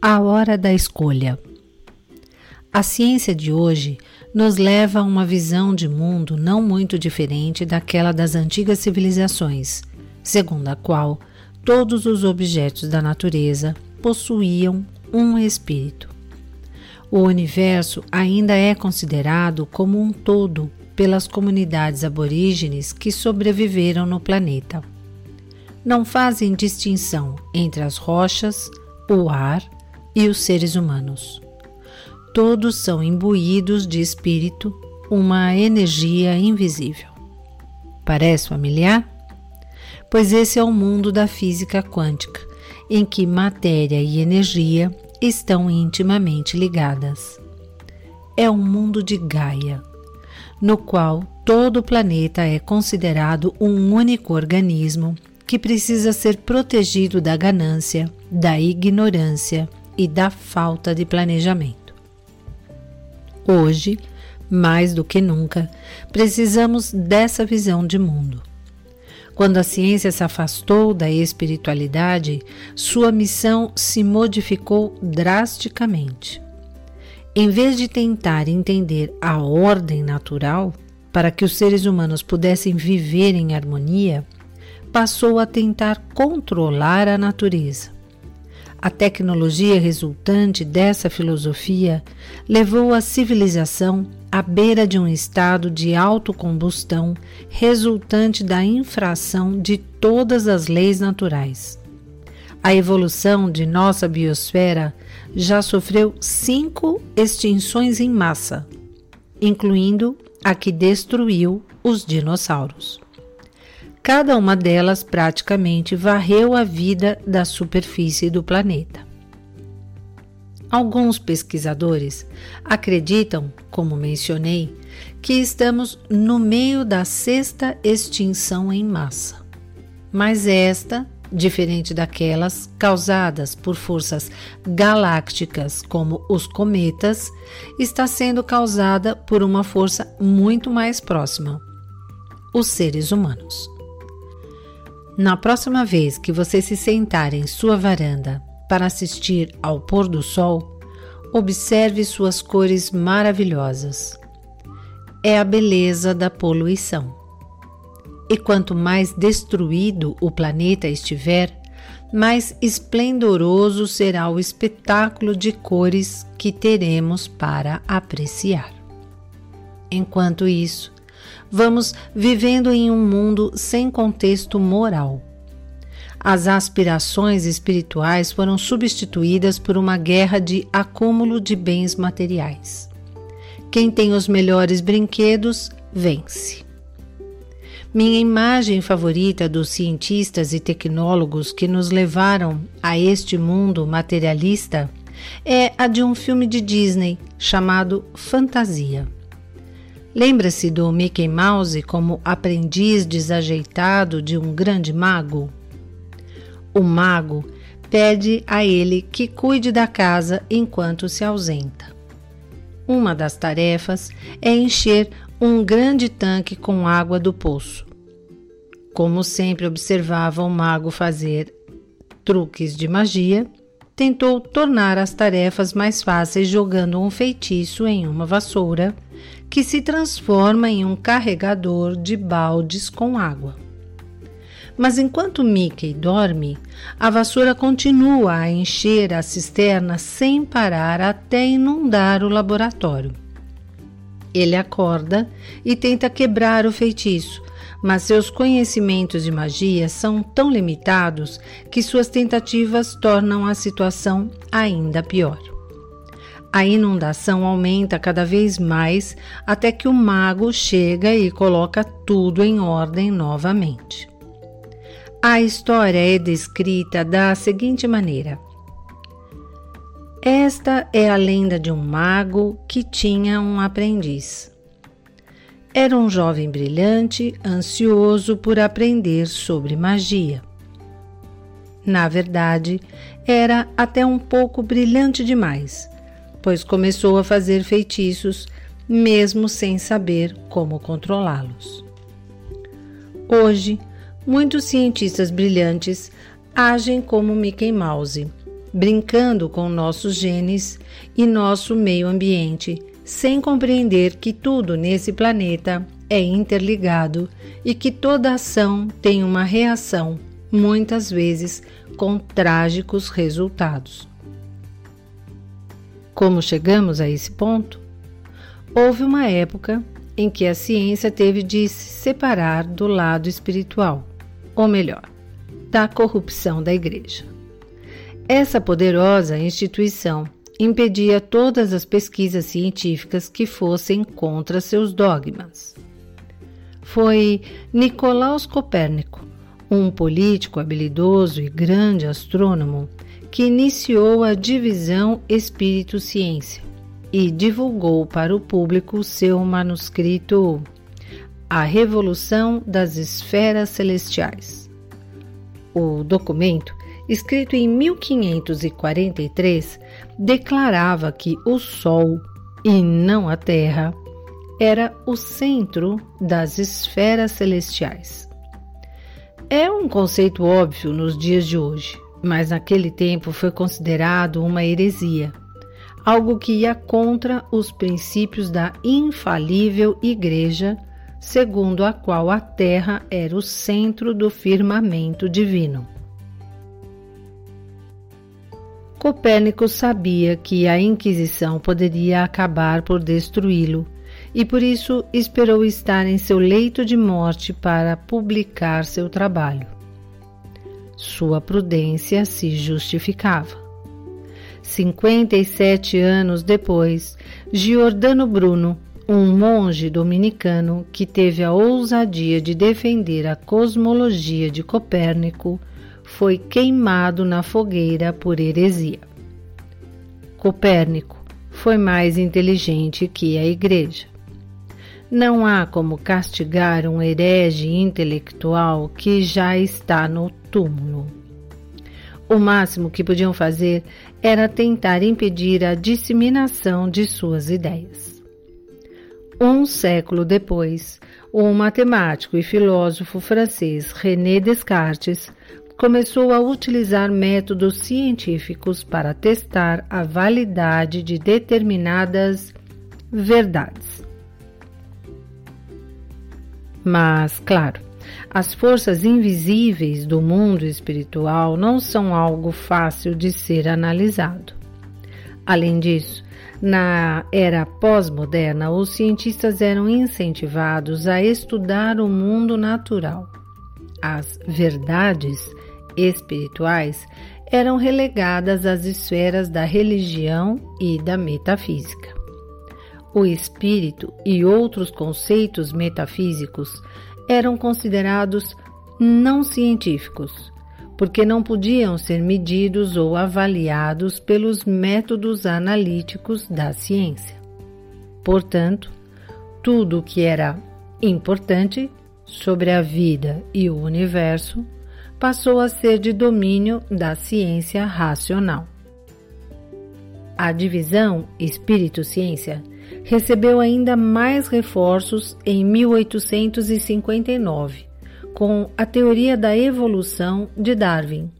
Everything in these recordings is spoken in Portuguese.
A hora da escolha. A ciência de hoje nos leva a uma visão de mundo não muito diferente daquela das antigas civilizações, segundo a qual todos os objetos da natureza possuíam um espírito. O universo ainda é considerado como um todo pelas comunidades aborígenes que sobreviveram no planeta. Não fazem distinção entre as rochas, o ar e os seres humanos. Todos são imbuídos de espírito, uma energia invisível. Parece familiar? Pois esse é o mundo da física quântica, em que matéria e energia estão intimamente ligadas. É um mundo de Gaia, no qual todo o planeta é considerado um único organismo que precisa ser protegido da ganância, da ignorância e da falta de planejamento. Hoje, mais do que nunca, precisamos dessa visão de mundo. Quando a ciência se afastou da espiritualidade, sua missão se modificou drasticamente. Em vez de tentar entender a ordem natural para que os seres humanos pudessem viver em harmonia, passou a tentar controlar a natureza. A tecnologia resultante dessa filosofia levou a civilização à beira de um estado de autocombustão resultante da infração de todas as leis naturais. A evolução de nossa biosfera já sofreu cinco extinções em massa, incluindo a que destruiu os dinossauros. Cada uma delas praticamente varreu a vida da superfície do planeta. Alguns pesquisadores acreditam, como mencionei, que estamos no meio da sexta extinção em massa. Mas esta, diferente daquelas causadas por forças galácticas como os cometas, está sendo causada por uma força muito mais próxima: os seres humanos. Na próxima vez que você se sentar em sua varanda para assistir ao pôr do sol, observe suas cores maravilhosas. É a beleza da poluição. E quanto mais destruído o planeta estiver, mais esplendoroso será o espetáculo de cores que teremos para apreciar. Enquanto isso, vamos vivendo em um mundo sem contexto moral. As aspirações espirituais foram substituídas por uma guerra de acúmulo de bens materiais. Quem tem os melhores brinquedos vence. Minha imagem favorita dos cientistas e tecnólogos que nos levaram a este mundo materialista é a de um filme de Disney chamado Fantasia. Lembra-se do Mickey Mouse como aprendiz desajeitado de um grande mago? O mago pede a ele que cuide da casa enquanto se ausenta. Uma das tarefas é encher um grande tanque com água do poço. Como sempre observava o mago fazer truques de magia, tentou tornar as tarefas mais fáceis jogando um feitiço em uma vassoura que se transforma em um carregador de baldes com água. Mas enquanto Mickey dorme, a vassoura continua a encher a cisterna sem parar até inundar o laboratório. Ele acorda e tenta quebrar o feitiço, mas seus conhecimentos de magia são tão limitados que suas tentativas tornam a situação ainda pior. A inundação aumenta cada vez mais até que o mago chega e coloca tudo em ordem novamente. A história é descrita da seguinte maneira: Esta é a lenda de um mago que tinha um aprendiz. Era um jovem brilhante, ansioso por aprender sobre magia. Na verdade, era até um pouco brilhante demais pois começou a fazer feitiços mesmo sem saber como controlá-los. Hoje, muitos cientistas brilhantes agem como Mickey Mouse brincando com nossos genes e nosso meio ambiente, sem compreender que tudo nesse planeta é interligado e que toda ação tem uma reação, muitas vezes com trágicos resultados. Como chegamos a esse ponto? Houve uma época em que a ciência teve de se separar do lado espiritual, ou melhor, da corrupção da Igreja. Essa poderosa instituição impedia todas as pesquisas científicas que fossem contra seus dogmas foi Nicolaus Copérnico, um político habilidoso e grande astrônomo que iniciou a divisão Espírito-Ciência e divulgou para o público seu manuscrito A Revolução das Esferas Celestiais. O documento, escrito em 1543, declarava que o Sol, e não a Terra, era o centro das esferas celestiais. É um conceito óbvio nos dias de hoje, mas naquele tempo foi considerado uma heresia, algo que ia contra os princípios da infalível Igreja, segundo a qual a Terra era o centro do firmamento divino. Copérnico sabia que a Inquisição poderia acabar por destruí-lo e por isso esperou estar em seu leito de morte para publicar seu trabalho. Sua prudência se justificava. 57 anos depois, Giordano Bruno, um monge dominicano que teve a ousadia de defender a cosmologia de Copérnico, foi queimado na fogueira por heresia. Copérnico foi mais inteligente que a Igreja. Não há como castigar um herege intelectual que já está no túmulo. O máximo que podiam fazer era tentar impedir a disseminação de suas ideias. Um século depois, o matemático e filósofo francês René Descartes começou a utilizar métodos científicos para testar a validade de determinadas verdades. Mas, claro, as forças invisíveis do mundo espiritual não são algo fácil de ser analisado. Além disso, na era pós-moderna, os cientistas eram incentivados a estudar o mundo natural. As verdades espirituais eram relegadas às esferas da religião e da metafísica o espírito e outros conceitos metafísicos eram considerados não científicos, porque não podiam ser medidos ou avaliados pelos métodos analíticos da ciência. Portanto, tudo o que era importante sobre a vida e o universo passou a ser de domínio da ciência racional. A divisão espírito-ciência recebeu ainda mais reforços em 1859, com a teoria da evolução de Darwin.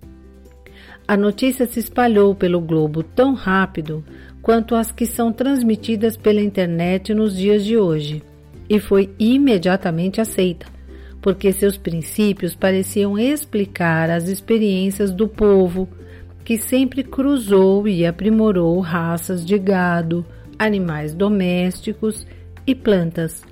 A notícia se espalhou pelo globo tão rápido quanto as que são transmitidas pela internet nos dias de hoje, e foi imediatamente aceita, porque seus princípios pareciam explicar as experiências do povo que sempre cruzou e aprimorou raças de gado, animais domésticos e plantas.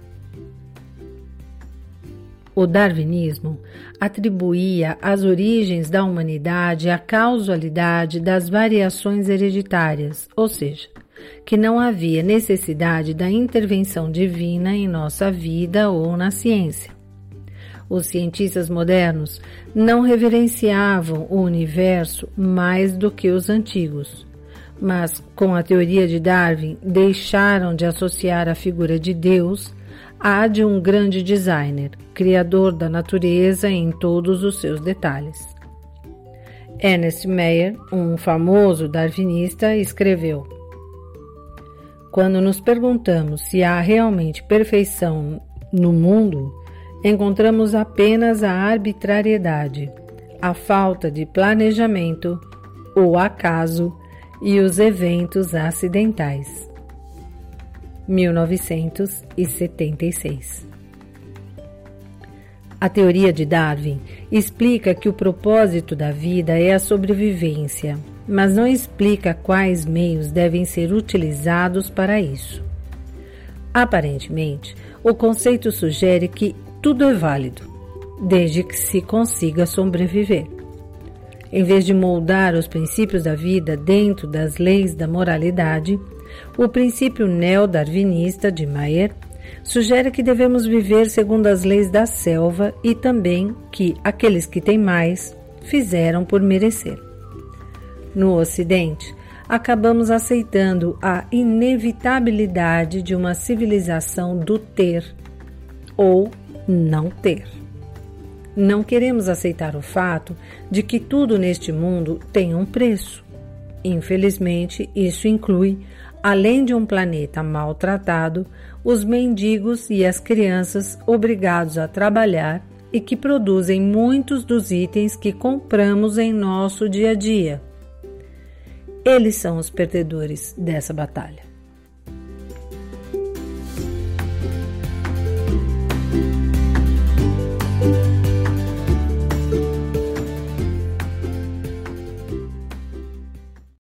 O darwinismo atribuía as origens da humanidade à causalidade das variações hereditárias, ou seja, que não havia necessidade da intervenção divina em nossa vida ou na ciência. Os cientistas modernos não reverenciavam o universo mais do que os antigos mas com a teoria de Darwin deixaram de associar a figura de Deus à de um grande designer, criador da natureza em todos os seus detalhes. Ernest Meyer, um famoso darwinista, escreveu: Quando nos perguntamos se há realmente perfeição no mundo, encontramos apenas a arbitrariedade, a falta de planejamento o acaso e os eventos acidentais. 1976 a teoria de Darwin explica que o propósito da vida é a sobrevivência, mas não explica quais meios devem ser utilizados para isso. Aparentemente, o conceito sugere que tudo é válido, desde que se consiga sobreviver. Em vez de moldar os princípios da vida dentro das leis da moralidade, o princípio neo-darwinista de Mayer sugere que devemos viver segundo as leis da selva e também que aqueles que têm mais fizeram por merecer. No Ocidente, acabamos aceitando a inevitabilidade de uma civilização do ter ou não ter. Não queremos aceitar o fato de que tudo neste mundo tem um preço. Infelizmente, isso inclui além de um planeta maltratado, os mendigos e as crianças obrigados a trabalhar e que produzem muitos dos itens que compramos em nosso dia a dia. Eles são os perdedores dessa batalha.